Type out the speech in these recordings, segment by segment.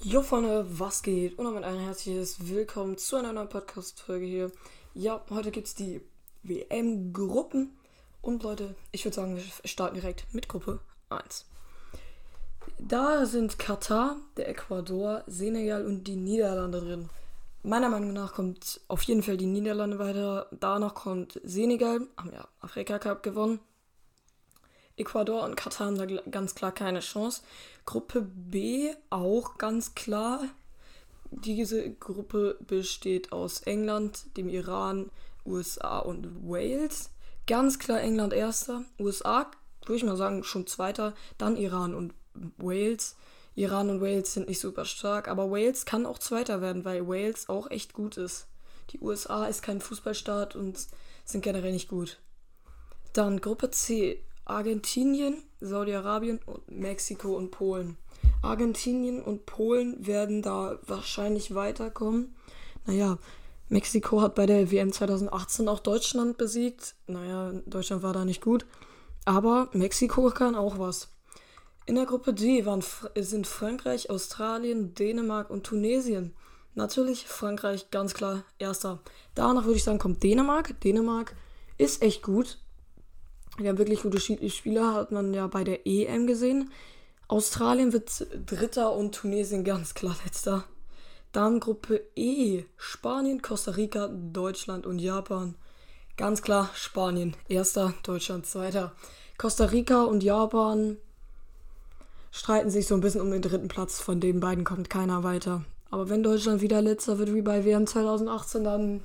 Jo Freunde, was geht? Und damit ein herzliches Willkommen zu einer neuen Podcast-Folge hier. Ja, heute gibt es die WM-Gruppen. Und Leute, ich würde sagen, wir starten direkt mit Gruppe 1. Da sind Katar, der Ecuador, Senegal und die Niederlande drin. Meiner Meinung nach kommt auf jeden Fall die Niederlande weiter. Danach kommt Senegal, haben ja Afrika Cup gewonnen. Ecuador und Katar haben da ganz klar keine Chance. Gruppe B auch ganz klar. Diese Gruppe besteht aus England, dem Iran, USA und Wales. Ganz klar England erster, USA würde ich mal sagen schon zweiter, dann Iran und Wales. Iran und Wales sind nicht super stark, aber Wales kann auch zweiter werden, weil Wales auch echt gut ist. Die USA ist kein Fußballstaat und sind generell nicht gut. Dann Gruppe C, Argentinien, Saudi-Arabien und Mexiko und Polen. Argentinien und Polen werden da wahrscheinlich weiterkommen. Naja, Mexiko hat bei der WM 2018 auch Deutschland besiegt. Naja, Deutschland war da nicht gut. Aber Mexiko kann auch was. In der Gruppe D waren, sind Frankreich, Australien, Dänemark und Tunesien. Natürlich Frankreich ganz klar erster. Danach würde ich sagen, kommt Dänemark. Dänemark ist echt gut. Wir haben wirklich gute Spieler, hat man ja bei der EM gesehen. Australien wird Dritter und Tunesien ganz klar letzter. Dann Gruppe E. Spanien, Costa Rica, Deutschland und Japan. Ganz klar Spanien. Erster, Deutschland zweiter. Costa Rica und Japan streiten sich so ein bisschen um den dritten Platz. Von den beiden kommt keiner weiter. Aber wenn Deutschland wieder letzter wird wie bei WM 2018, dann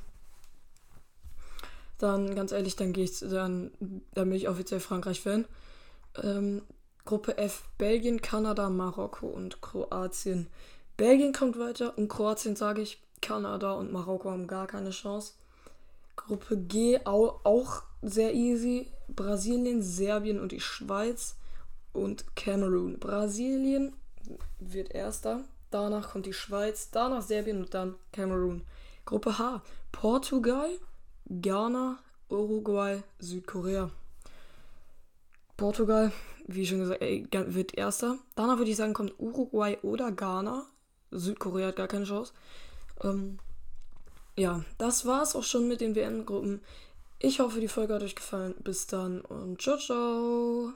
dann ganz ehrlich, dann gehe ich, dann, dann bin ich offiziell Frankreich-Fan. Ähm, Gruppe F, Belgien, Kanada, Marokko und Kroatien. Belgien kommt weiter und Kroatien sage ich, Kanada und Marokko haben gar keine Chance. Gruppe G auch, auch sehr easy. Brasilien, Serbien und die Schweiz und Kamerun. Brasilien wird erster, danach kommt die Schweiz, danach Serbien und dann Kamerun. Gruppe H, Portugal, Ghana, Uruguay, Südkorea. Portugal, wie schon gesagt, wird erster. Danach würde ich sagen, kommt Uruguay oder Ghana. Südkorea hat gar keine Chance. Ähm, ja, das war's auch schon mit den WM-Gruppen. Ich hoffe, die Folge hat euch gefallen. Bis dann und ciao, ciao.